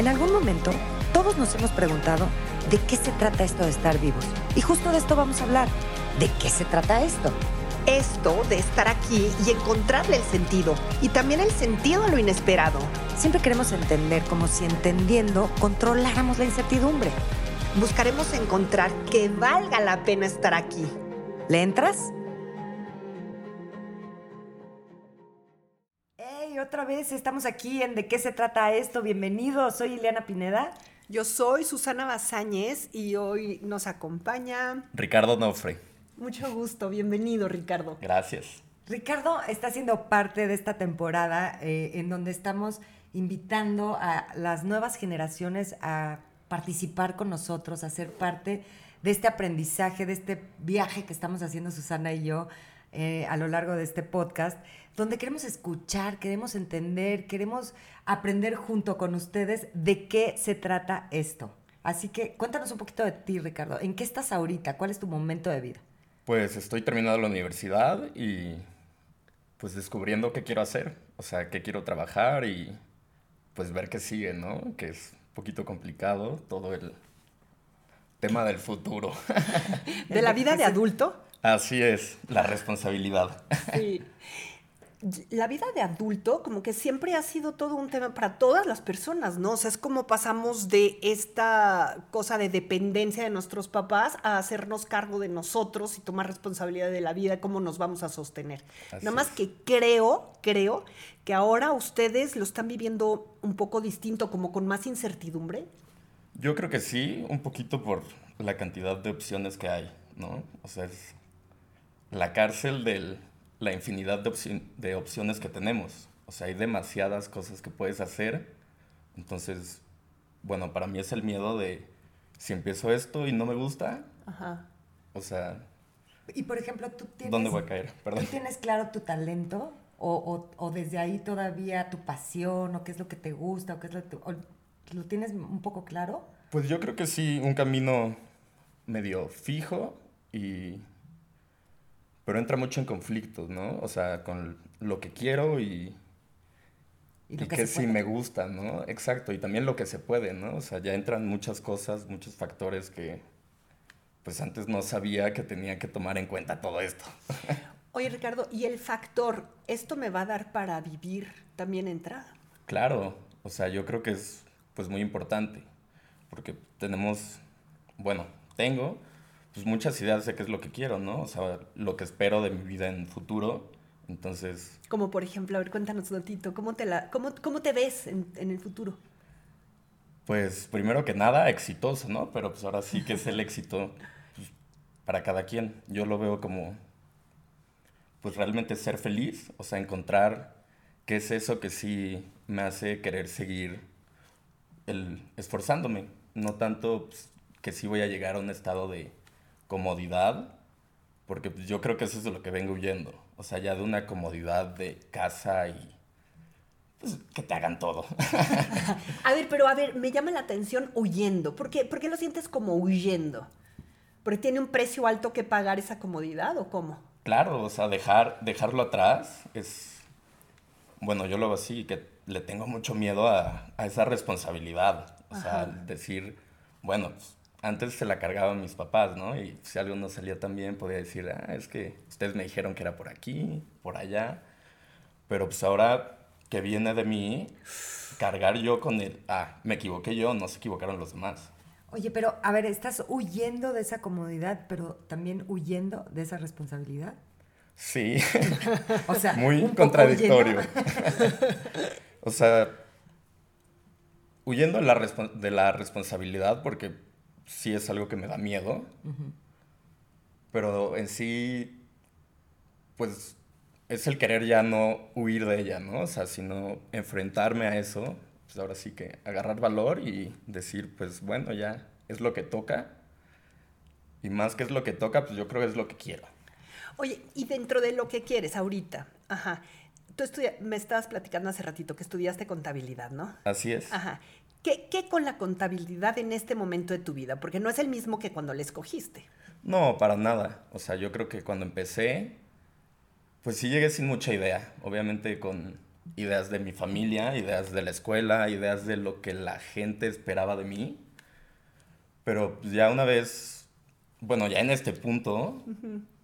En algún momento, todos nos hemos preguntado de qué se trata esto de estar vivos. Y justo de esto vamos a hablar. ¿De qué se trata esto? Esto de estar aquí y encontrarle el sentido. Y también el sentido a lo inesperado. Siempre queremos entender como si entendiendo controláramos la incertidumbre. Buscaremos encontrar que valga la pena estar aquí. ¿Le entras? Otra vez estamos aquí en ¿De qué se trata esto? Bienvenidos, soy Ileana Pineda. Yo soy Susana Bazáñez y hoy nos acompaña Ricardo Nofre. Mucho gusto, bienvenido Ricardo. Gracias. Ricardo está siendo parte de esta temporada eh, en donde estamos invitando a las nuevas generaciones a participar con nosotros, a ser parte de este aprendizaje, de este viaje que estamos haciendo Susana y yo eh, a lo largo de este podcast, donde queremos escuchar, queremos entender, queremos aprender junto con ustedes de qué se trata esto. Así que cuéntanos un poquito de ti, Ricardo. ¿En qué estás ahorita? ¿Cuál es tu momento de vida? Pues estoy terminando la universidad y pues descubriendo qué quiero hacer, o sea, qué quiero trabajar y pues ver qué sigue, ¿no? Que es un poquito complicado todo el tema del futuro. ¿De la vida de adulto? Así es, la responsabilidad. Sí. La vida de adulto como que siempre ha sido todo un tema para todas las personas, ¿no? O sea, es como pasamos de esta cosa de dependencia de nuestros papás a hacernos cargo de nosotros y tomar responsabilidad de la vida, cómo nos vamos a sostener. Nada más que creo, creo que ahora ustedes lo están viviendo un poco distinto, como con más incertidumbre. Yo creo que sí, un poquito por la cantidad de opciones que hay, ¿no? O sea, es la cárcel de la infinidad de, de opciones que tenemos. O sea, hay demasiadas cosas que puedes hacer. Entonces, bueno, para mí es el miedo de si empiezo esto y no me gusta. Ajá. O sea. Y por ejemplo, tú tienes. ¿Dónde voy a caer? Perdón. ¿Tú tienes claro tu talento? O, o, o, desde ahí todavía tu pasión? ¿O qué es lo que te gusta? ¿O qué es lo, lo tienes un poco claro? Pues yo creo que sí, un camino medio fijo y pero entra mucho en conflictos, ¿no? O sea, con lo que quiero y, y, que, sí me gusta, ¿no? Exacto, y también lo que se puede, ¿no? O sea, ya entran muchas cosas, muchos factores que pues antes no sabía que tenía que tomar en cuenta todo esto. Oye, Ricardo, ¿y el factor, esto me va a dar para vivir también entra? Claro, o sea, yo creo que es pues muy importante, porque tenemos, bueno, tengo pues muchas ideas de qué es lo que quiero, ¿no? O sea, lo que espero de mi vida en futuro. Entonces... Como por ejemplo, a ver, cuéntanos un ¿cómo te, la, cómo, cómo te ves en, en, el futuro? Pues primero que nada, exitoso, ¿no? Pero pues ahora sí que es el éxito pues, para cada quien. Yo lo veo como, pues realmente ser feliz, o sea, encontrar qué es eso que sí me hace querer seguir el, esforzándome. No tanto pues, que sí voy a llegar a un estado de comodidad, porque pues, yo creo que eso es de lo que vengo huyendo. O sea, ya de una comodidad de casa y pues, que te hagan todo. a ver, pero a ver, me llama la atención huyendo. ¿Por qué, ¿Por qué lo sientes como huyendo? ¿Porque tiene un precio alto que pagar esa comodidad o cómo? Claro, o sea, dejar, dejarlo atrás es, bueno, yo lo veo así, que le tengo mucho miedo a, a esa responsabilidad. O sea, decir, bueno, pues, antes se la cargaban mis papás, ¿no? Y si algo no salía tan bien, podía decir, ah, es que ustedes me dijeron que era por aquí, por allá. Pero pues ahora que viene de mí, cargar yo con el, ah, me equivoqué yo, no se equivocaron los demás. Oye, pero a ver, ¿estás huyendo de esa comodidad, pero también huyendo de esa responsabilidad? Sí. o sea, muy contradictorio. o sea, huyendo de la, de la responsabilidad porque sí es algo que me da miedo. Pero en sí, pues es el querer ya no huir de ella, ¿no? O sea, sino enfrentarme a eso, pues ahora sí que agarrar valor y decir, pues bueno, ya es lo que toca. Y más que es lo que toca, pues yo creo que es lo que quiero. Oye, y dentro de lo que quieres ahorita, ajá, tú me estabas platicando hace ratito que estudiaste contabilidad, ¿no? Así es. Ajá. ¿Qué, ¿Qué, con la contabilidad en este momento de tu vida? Porque no es el mismo que cuando la escogiste. No, para nada. O sea, yo creo que cuando empecé, pues sí llegué sin mucha idea. Obviamente con ideas de mi familia, ideas de la escuela, ideas de lo que la gente esperaba de mí. Pero pues, ya una vez, bueno, ya en este punto,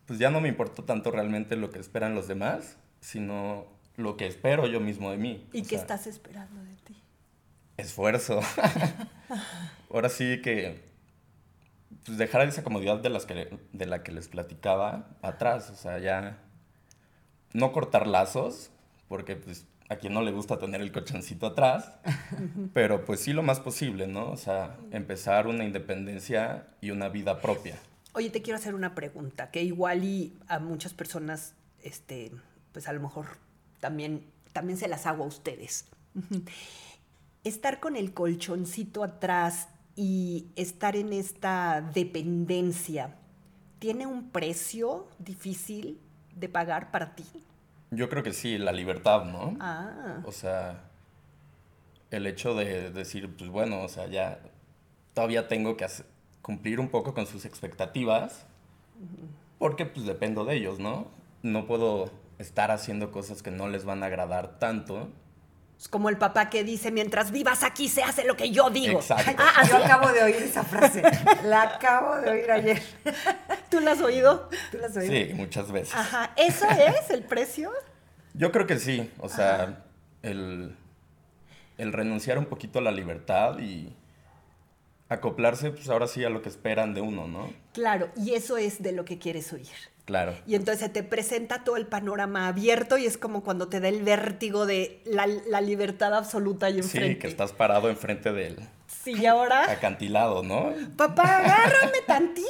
pues ya no me importó tanto realmente lo que esperan los demás, sino lo que espero yo mismo de mí. ¿Y qué estás esperando de ti? Esfuerzo. Ahora sí que pues dejar esa comodidad de, las que, de la que les platicaba atrás, o sea, ya no cortar lazos, porque pues a quien no le gusta tener el cochoncito atrás, pero pues sí lo más posible, ¿no? O sea, empezar una independencia y una vida propia. Oye, te quiero hacer una pregunta que igual y a muchas personas, este, pues a lo mejor también, también se las hago a ustedes. Estar con el colchoncito atrás y estar en esta dependencia, ¿tiene un precio difícil de pagar para ti? Yo creo que sí, la libertad, ¿no? Ah. O sea, el hecho de decir, pues bueno, o sea, ya todavía tengo que cumplir un poco con sus expectativas, porque pues dependo de ellos, ¿no? No puedo estar haciendo cosas que no les van a agradar tanto. Es como el papá que dice, mientras vivas aquí se hace lo que yo digo. Exacto. Ah, yo acabo de oír esa frase. La acabo de oír ayer. ¿Tú la has oído? ¿Tú la has oído? Sí, muchas veces. Ajá. ¿Eso es el precio? Yo creo que sí. O sea, el, el renunciar un poquito a la libertad y acoplarse, pues ahora sí a lo que esperan de uno, ¿no? Claro, y eso es de lo que quieres oír. Claro. Y entonces se te presenta todo el panorama abierto y es como cuando te da el vértigo de la, la libertad absoluta y enfrente. Sí, que estás parado enfrente de él. Sí, y ahora. Acantilado, ¿no? Papá, agárrame tantito.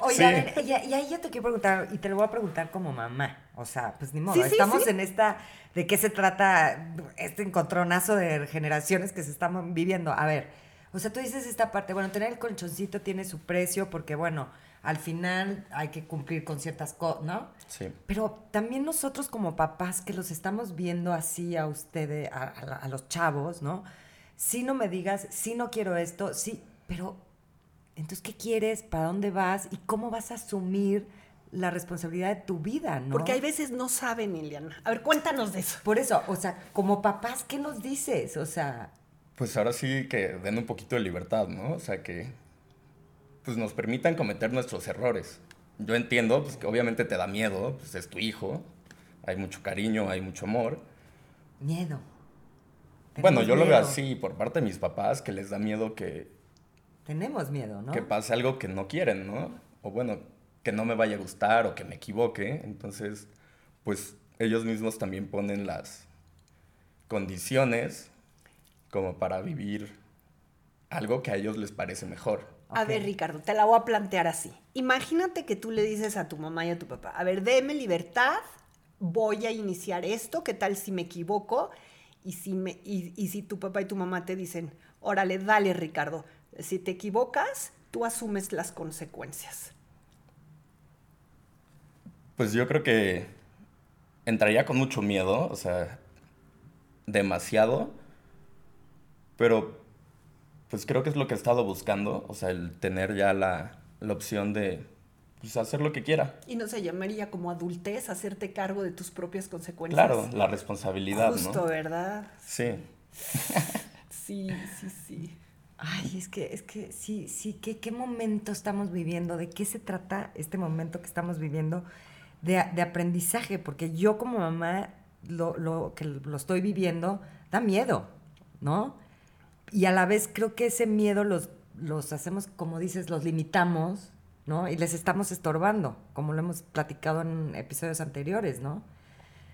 Oye, Sí. a ver, y, y ahí yo te quiero preguntar, y te lo voy a preguntar como mamá. O sea, pues ni modo. Sí, sí, Estamos sí. en esta, ¿de qué se trata este encontronazo de generaciones que se están viviendo? A ver, o sea, tú dices esta parte, bueno, tener el colchoncito tiene su precio porque, bueno, al final hay que cumplir con ciertas cosas, ¿no? Sí. Pero también nosotros como papás que los estamos viendo así a ustedes, a, a- a los chavos, ¿no? Si no me digas, si no quiero esto, sí, pero entonces, ¿qué quieres? ¿Para dónde vas? ¿Y cómo vas a asumir la responsabilidad de tu vida, no? Porque hay veces no saben, Liliana. A ver, cuéntanos de eso. Por eso, o sea, como papás, ¿qué nos dices? O sea, Pues ahora sí que den un poquito de libertad, ¿no? O sea, que pues nos permitan cometer nuestros errores. Yo entiendo, pues que obviamente te da miedo, pues es tu hijo, hay mucho cariño, hay mucho amor. miedo. bueno, yo lo veo así por parte de mis papás, que les da miedo que, Tenemos miedo, ¿no? que pase algo que no quieren, ¿no? O bueno, que no me vaya a gustar o que me equivoque. Entonces, pues ellos mismos también ponen las condiciones como para vivir algo que a ellos les parece mejor. A ver, Ricardo, te la voy a plantear así. Imagínate que tú le dices a tu mamá y a tu papá, a ver, déme libertad, voy a iniciar esto, ¿qué tal si me equivoco? Y si, me, y, y si tu papá y tu mamá te dicen, órale, dale, Ricardo, si te equivocas, tú asumes las consecuencias. Pues yo creo que entraría con mucho miedo, o sea, demasiado, pero pues creo que es lo que he estado buscando, o sea, el tener ya la, la opción de pues, hacer lo que quiera. Y no se llamaría como adultez hacerte cargo de tus propias consecuencias. Claro, la responsabilidad, Justo, ¿no? ¿verdad? Sí. Sí, sí, sí. Ay, es que, es que sí, sí, ¿qué, qué momento estamos viviendo? ¿De qué se trata este momento que estamos viviendo de, de aprendizaje? Porque yo como mamá, lo, lo que lo estoy viviendo, da miedo, ¿no? Y a la vez creo que ese miedo los, los hacemos, como dices, los limitamos, ¿no? Y les estamos estorbando, como lo hemos platicado en episodios anteriores, ¿no?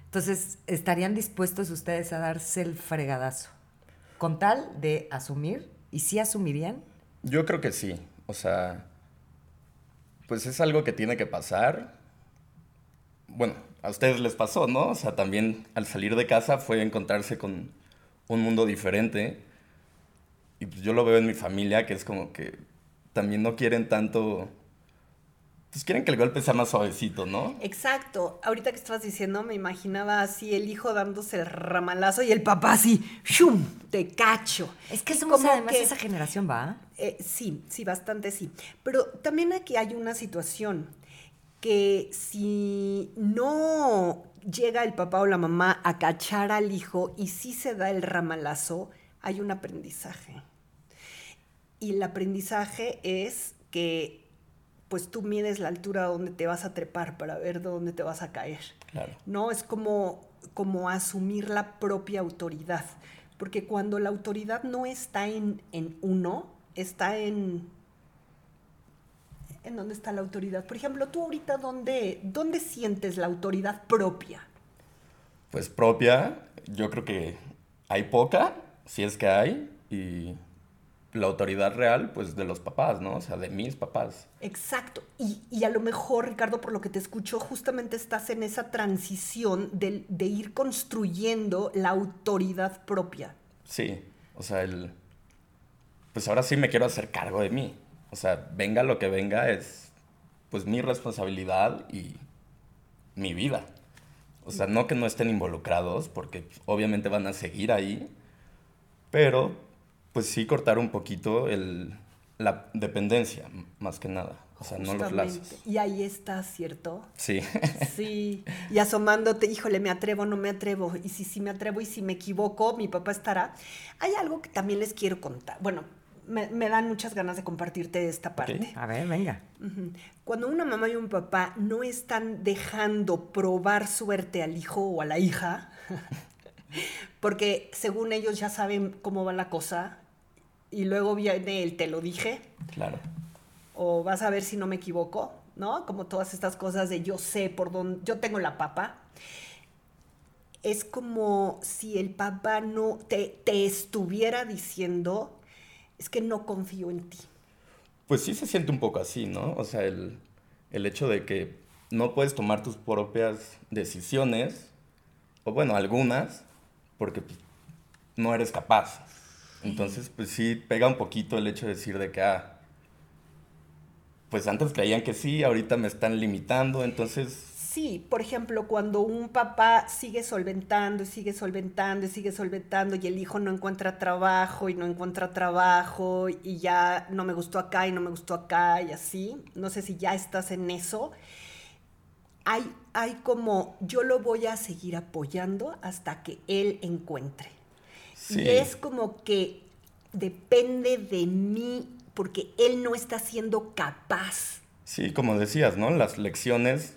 Entonces, ¿estarían dispuestos ustedes a darse el fregadazo? Con tal de asumir, ¿y sí asumirían? Yo creo que sí, o sea, pues es algo que tiene que pasar. Bueno, a ustedes les pasó, ¿no? O sea, también al salir de casa fue encontrarse con un mundo diferente. Y pues yo lo veo en mi familia, que es como que también no quieren tanto... Pues quieren que el golpe sea más suavecito, ¿no? Exacto. Ahorita que estabas diciendo, me imaginaba así el hijo dándose el ramalazo y el papá así, ¡shum! Te cacho. Es que somos como además que- esa generación, ¿va? Eh, sí, sí, bastante sí. Pero también aquí hay una situación que si no llega el papá o la mamá a cachar al hijo y si se da el ramalazo, hay un aprendizaje. Y el aprendizaje es que pues tú mides la altura donde te vas a trepar para ver dónde te vas a caer. Claro. ¿No? Es como, como asumir la propia autoridad. Porque cuando la autoridad no está en, en uno, está en en dónde está la autoridad. Por ejemplo, tú ahorita, ¿dónde, ¿dónde sientes la autoridad propia? Pues propia, yo creo que hay poca, si es que hay, y la autoridad real, pues de los papás, ¿no? O sea, de mis papás. Exacto. Y, y a lo mejor, Ricardo, por lo que te escucho, justamente estás en esa transición de, de ir construyendo la autoridad propia. Sí, o sea, el... Pues ahora sí me quiero hacer cargo de mí. O sea, venga lo que venga, es pues mi responsabilidad y mi vida. O sea, no que no estén involucrados, porque obviamente van a seguir ahí, pero pues sí cortar un poquito el, la dependencia, más que nada. O sea, no los lazos. Y ahí está, ¿cierto? Sí. Sí. Y asomándote, híjole, me atrevo, no me atrevo. Y si sí me atrevo y si me equivoco, mi papá estará. Hay algo que también les quiero contar. Bueno, me, me dan muchas ganas de compartirte esta parte. A ver, venga. Cuando una mamá y un papá no están dejando probar suerte al hijo o a la hija, porque según ellos ya saben cómo va la cosa, y luego viene el te lo dije, Claro. o vas a ver si no me equivoco, ¿no? Como todas estas cosas de yo sé por dónde, yo tengo la papa. Es como si el papá no te, te estuviera diciendo, es que no confío en ti. Pues sí se siente un poco así, ¿no? O sea, el, el hecho de que no puedes tomar tus propias decisiones, o bueno, algunas, porque pues, no eres capaz. Entonces, pues sí pega un poquito el hecho de decir de que, ah, pues antes creían que sí, ahorita me están limitando, entonces, Sí, por ejemplo, cuando un papá sigue solventando y sigue solventando y sigue solventando y el hijo no encuentra trabajo y no encuentra trabajo y ya no me gustó acá y no me gustó acá y así, no sé si ya estás en eso, hay, hay como yo lo voy a seguir apoyando hasta que él encuentre. Sí. Y es como que depende de mí porque él no está siendo capaz. sí, como decías, ¿no? Las lecciones,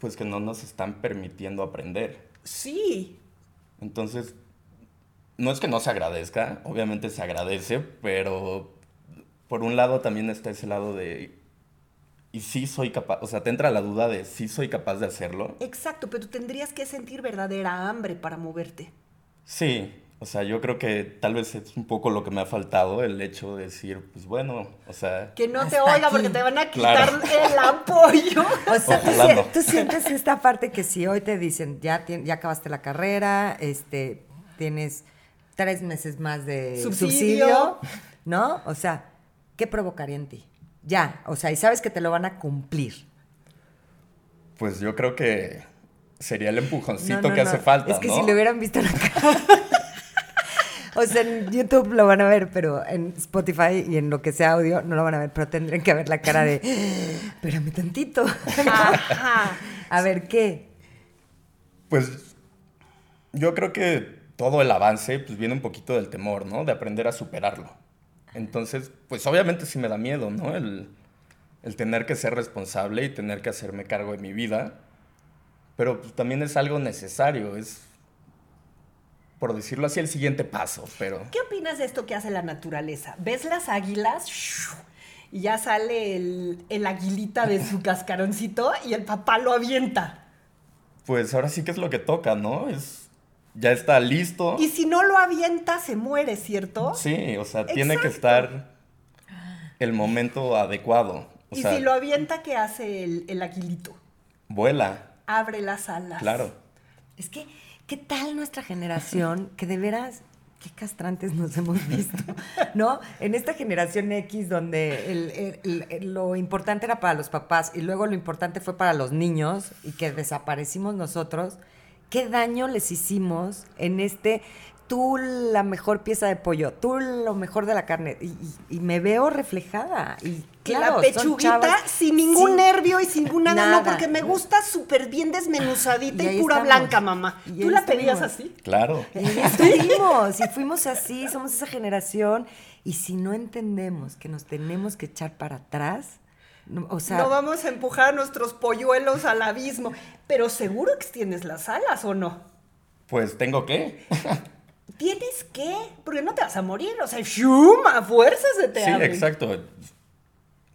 pues que no nos están permitiendo aprender. Sí, Entonces, no es que no se agradezca, obviamente se agradece, pero por un lado también está ese lado de, y sí soy capaz, o sea, te entra la duda de si soy capaz de hacerlo. Exacto, pero tendrías que sentir verdadera hambre para moverte. Sí, o sea, yo creo que tal vez es un poco lo que me ha faltado, el hecho de decir, pues bueno, o sea, Que no te oiga aquí. porque te van a quitar Claro. el apoyo. O sea, tú, no. sientes esta parte que si hoy te dicen, ya, ya acabaste la carrera, este, tienes tres meses más de Subsidio. subsidio, ¿no? O sea, ¿qué provocaría en ti? Ya, o sea, y sabes que te lo van a cumplir. pues yo creo que sería el empujoncito No, no, que no. hace falta, Es que ¿no? si le hubieran visto la cara. o sea, en YouTube lo van a ver, pero en Spotify y en lo que sea audio no lo van a ver, pero tendrían que ver la cara de, espérame tantito. Ajá. a ver, ¿qué? Pues yo creo que todo el avance pues viene un poquito del temor, ¿no? De aprender a superarlo. Entonces, pues obviamente sí me da miedo, ¿no? El, el tener que ser responsable y tener que hacerme cargo de mi vida. Pero pues, también es algo necesario, es, por decirlo así, el siguiente paso, pero... ¿Qué opinas de esto que hace la naturaleza? ¿Ves las águilas? Y ya sale el, el aguilita de su cascaroncito y el papá lo avienta. Pues ahora sí que es lo que toca, ¿no? Es, ya está listo. Y si no lo avienta, se muere, ¿cierto? Sí, o sea, tiene que estar el momento adecuado. O y sea, si lo avienta, ¿qué hace el, el aguilito? vuela, Abre las alas. claro. Es que, ¿qué tal nuestra generación que de veras, qué castrantes nos hemos visto, ¿no? En esta generación X donde el- el- el- lo importante era para los papás y luego lo importante fue para los niños y que desaparecimos nosotros, ¿qué daño les hicimos en este... tú la mejor pieza de pollo, tú lo mejor de la carne. Y, y- y me veo reflejada. Y claro, la pechuguita sin ningún nervio y sin ningún nada, no, porque me gusta súper bien desmenuzadita Y pura estamos. blanca, mamá. Y ¿Tú la pedías así? Claro. Y estuvimos, y fuimos así, somos esa generación. Y si no entendemos que nos tenemos que echar para atrás, o sea, no vamos a empujar a nuestros polluelos al abismo. Pero seguro que tienes las alas, ¿o no? Pues tengo que. Tienes que, porque no te vas a morir. O sea, ¡shum! A fuerzas se te Sí, abren. exacto.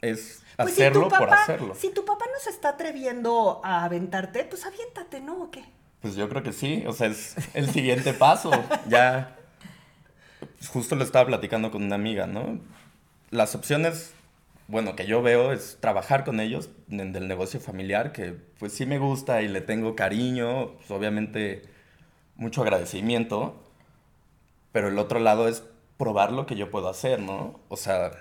Es Pues si hacerlo papá, por hacerlo. Si tu papá no se está atreviendo a aventarte, pues aviéntate, ¿no? ¿O qué? Pues yo creo que sí, o sea, es el siguiente paso. Ya, justo lo estaba platicando con una amiga, ¿no? Las opciones, bueno, que yo veo es trabajar con ellos en el negocio familiar, que pues sí me gusta y le tengo cariño, pues obviamente mucho agradecimiento, pero el otro lado es probar lo que yo puedo hacer, ¿no? O sea,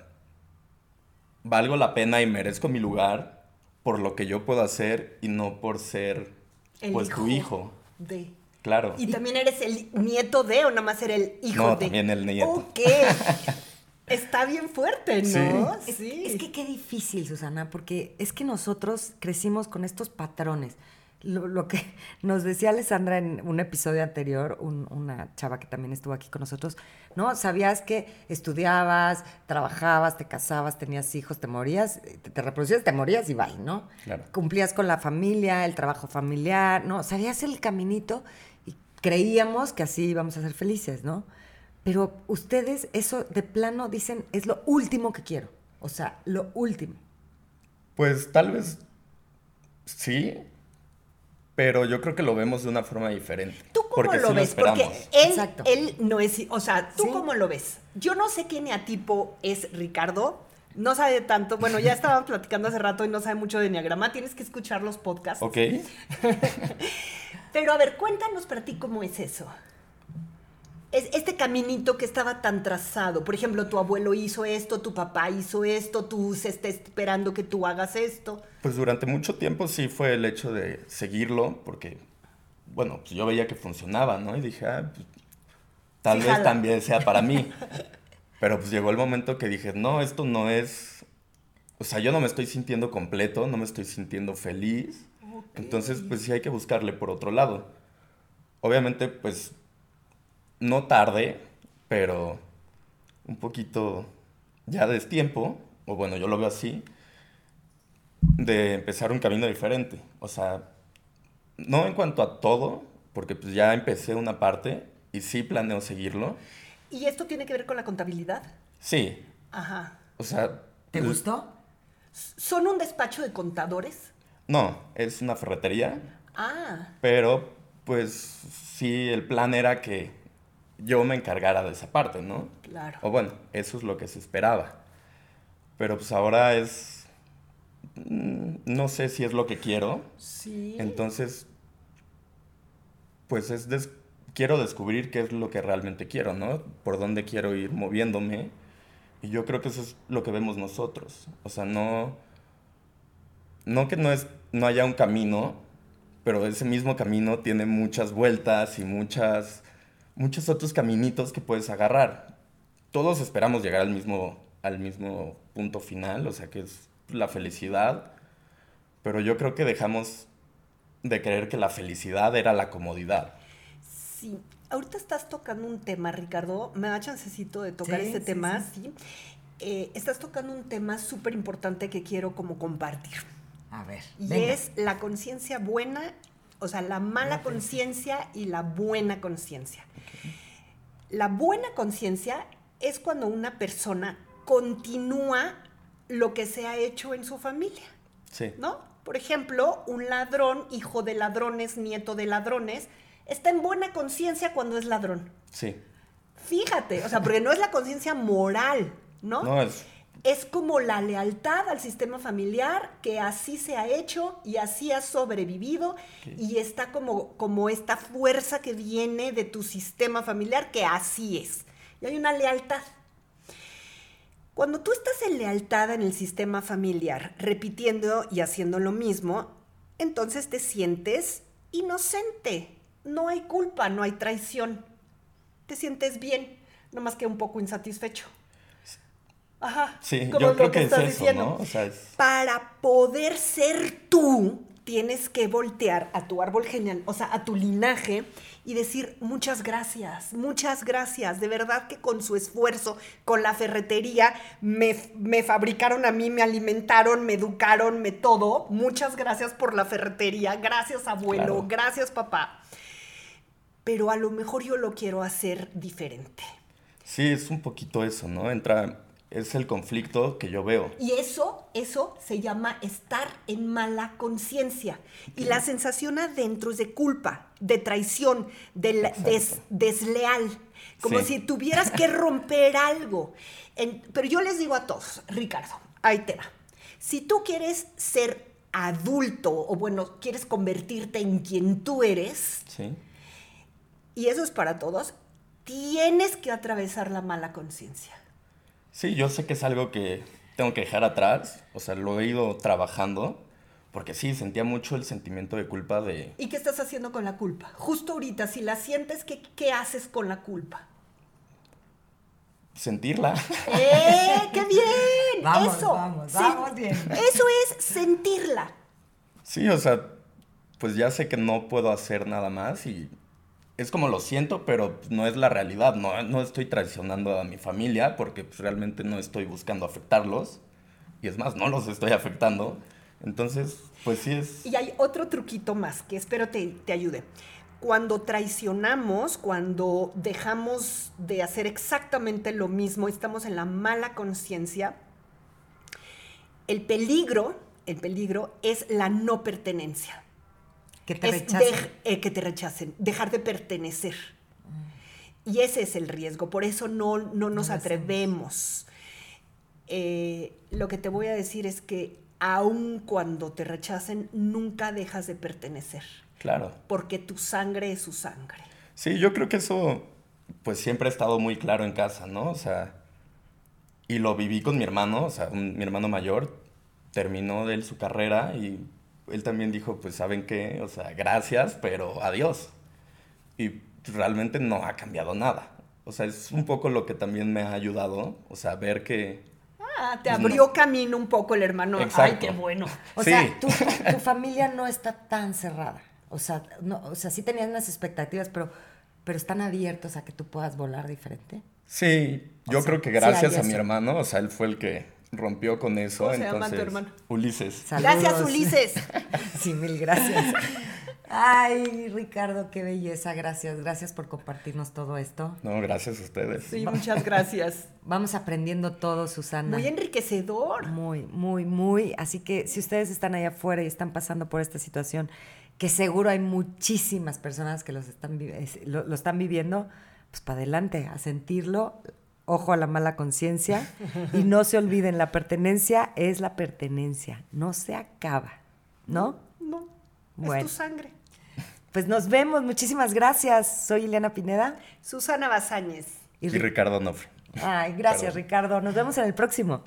valgo la pena y merezco mi lugar por lo que yo puedo hacer y no por ser El pues tu hijo. De. Claro. ¿Y también eres el nieto de o nada más era el hijo No, de? también el nieto. Ok. Está bien fuerte, ¿no? Es, Sí. es que qué difícil, Susana, porque es que nosotros crecimos con estos patrones. Lo, lo que nos decía Alessandra en un episodio anterior, un- una chava que también estuvo aquí con nosotros, ¿no? Sabías que estudiabas, trabajabas, te casabas, tenías hijos, te morías, te, te reproducías, te morías y bye, ¿no? Claro. Cumplías con la familia, el trabajo familiar, ¿no? Sabías el caminito y creíamos que así íbamos a ser felices, ¿no? Pero ustedes eso de plano dicen es lo último que quiero. O sea, lo último. Pues tal vez sí, pero yo creo que lo vemos de una forma diferente. ¿Tú cómo porque lo sí ves? Porque él, Exacto. él no es, o sea, ¿tú Sí. cómo lo ves? Yo no sé qué neatipo es Ricardo. No sabe tanto. Bueno, ya estábamos platicando hace rato y no sabe mucho de enneagrama. Tienes que escuchar los podcasts. Ok, Pero a ver, cuéntanos para ti cómo es eso. Es este caminito que estaba tan trazado. Por ejemplo, tu abuelo hizo esto, tu papá hizo esto, tú se está esperando que tú hagas esto. pues durante mucho tiempo sí fue el hecho de seguirlo, porque, bueno, pues yo veía que funcionaba, ¿no? Y dije, ah, pues, tal Sí, vez jala. también sea para mí. Pero pues llegó el momento que dije, no, esto no es... O sea, yo no me estoy sintiendo completo, no me estoy sintiendo feliz. Entonces, pues sí hay que buscarle por otro lado. Obviamente, pues, no tarde, pero un poquito ya de tiempo, o bueno, yo lo veo así, de empezar un camino diferente. O sea, no en cuanto a todo, porque pues ya empecé una parte y sí planeo seguirlo. ¿Y esto tiene que ver con la contabilidad? Sí, Ajá. o sea... ¿Te pues, gustó? ¿Son un despacho de contadores? No, es una ferretería, Ah, pero pues sí, el plan era que yo me encargara de esa parte, ¿no? claro. O bueno, eso es lo que se esperaba. Pero pues ahora es... mm, No sé si es lo que quiero. Sí. Entonces, pues es des- quiero descubrir qué es lo que realmente quiero, ¿no? Por dónde quiero ir moviéndome. Y yo creo que eso es lo que vemos nosotros. O sea, no... No que no, es, no haya un camino, pero ese mismo camino tiene muchas vueltas y muchas, muchos otros caminitos que puedes agarrar. Todos esperamos llegar al mismo, al mismo punto final, o sea, que es la felicidad. Pero yo creo que dejamos de creer que la felicidad era la comodidad. Sí. Ahorita estás tocando un tema, Ricardo. Me da chancecito de tocar Sí, este sí, tema, sí. sí. Eh, estás tocando un tema súper importante que quiero como compartir. A ver. Y venga. es la conciencia buena, o sea, la mala conciencia y la buena conciencia. La buena conciencia es cuando una persona continúa lo que se ha hecho en su familia, Sí. ¿no? Por ejemplo, un ladrón, hijo de ladrones, nieto de ladrones, está en buena conciencia cuando es ladrón. Sí. Fíjate, o sea, porque no es la conciencia moral, ¿no? No, es... es como la lealtad al sistema familiar, que así se ha hecho y así ha sobrevivido y está como, como esta fuerza que viene de tu sistema familiar, que así es. Y hay una lealtad. Cuando tú estás en lealtad en el sistema familiar, repitiendo y haciendo lo mismo, entonces te sientes inocente. No hay culpa, no hay traición. te sientes bien, no más que un poco insatisfecho. Ajá. Sí, como yo lo creo que, es estás eso, diciendo. ¿no? O sea, es- Para poder ser tú, tienes que voltear a tu árbol genial, o sea, a tu linaje y decir muchas gracias, muchas gracias. De verdad que con su esfuerzo, con la ferretería, me, me fabricaron a mí, me alimentaron, me educaron, me todo. Muchas gracias por la ferretería, gracias abuelo, Claro. gracias papá. Pero a lo mejor yo lo quiero hacer diferente. sí, es un poquito eso, ¿no? Entra, es el conflicto que yo veo. Y eso, eso se llama estar en mala conciencia. Y la sensación adentro es de culpa, de traición, de des- desleal. Como Sí. si tuvieras que romper algo. En- pero yo les digo a todos, Ricardo, ahí te va. Si tú quieres ser adulto, o bueno, quieres convertirte en quien tú eres, Sí. y eso es para todos, tienes que atravesar la mala conciencia. Sí, yo sé que es algo que tengo que dejar atrás, o sea, lo he ido trabajando, porque sí, sentía mucho el sentimiento de culpa de... ¿Y qué estás haciendo con la culpa? Justo ahorita, si la sientes, ¿qué, qué haces con la culpa? sentirla. ¡Eh! ¡Qué bien! Vamos, eso. vamos, vamos bien. Eso es sentirla. Sí, o sea, pues ya sé que no puedo hacer nada más y es como lo siento, pero no es la realidad. No, no estoy traicionando a mi familia porque pues, realmente no estoy buscando afectarlos. Y es más, no los estoy afectando. Entonces, pues sí es... Y hay otro truquito más que espero te, te ayude. Cuando traicionamos, cuando dejamos de hacer exactamente lo mismo, estamos en la mala conciencia, el peligro, el peligro es la no pertenencia. Que te es rechacen. eh, que te rechacen, dejar de pertenecer. Y ese es el riesgo, por eso no, no nos atrevemos. Eh, lo que te voy a decir es que aun cuando te rechacen, nunca dejas de pertenecer, Claro. porque tu sangre es su sangre. Sí, yo creo que eso, pues siempre ha estado muy claro en casa, ¿no? O sea, y lo viví con mi hermano, o sea, un- mi hermano mayor terminó de él su carrera y él también dijo, pues, ¿saben qué? O sea, gracias, pero adiós. Y realmente no ha cambiado nada. O sea, es un poco lo que también me ha ayudado, o sea, ver que... Ah, te Pues no. abrió camino un poco el hermano. Ay, Exacto. qué bueno. O Sí. sea, tu, tu- familia no está tan cerrada. O sea, no, o sea, sí tenían unas expectativas, pero, pero están abiertos a que tú puedas volar diferente. Sí, yo O sea, creo que sí gracias hay a mi hermano, o sea, él fue el que rompió con eso. ¿Cómo se llama entonces, tu hermano? Ulises. Saludos. Gracias, Ulises. Sí, mil gracias. Ay, Ricardo, qué belleza. Gracias, gracias por compartirnos todo esto. No, gracias a ustedes. Sí, muchas gracias. Vamos aprendiendo todo, Susana. Muy enriquecedor. Muy, muy, muy. Así que si ustedes están allá afuera y están pasando por esta situación, que seguro hay muchísimas personas que los están, vi- es- lo, lo están viviendo, pues para adelante, a sentirlo. Ojo a la mala conciencia. Y no se olviden, la pertenencia es la pertenencia. No se acaba, ¿no? No, Bueno. es tu sangre. Pues nos vemos. Muchísimas gracias. Soy Ileana Pineda. Susana Bazáñez. Y Ri- Ricardo Nofre. Ay, gracias, Perdón. Ricardo. Nos vemos en el próximo.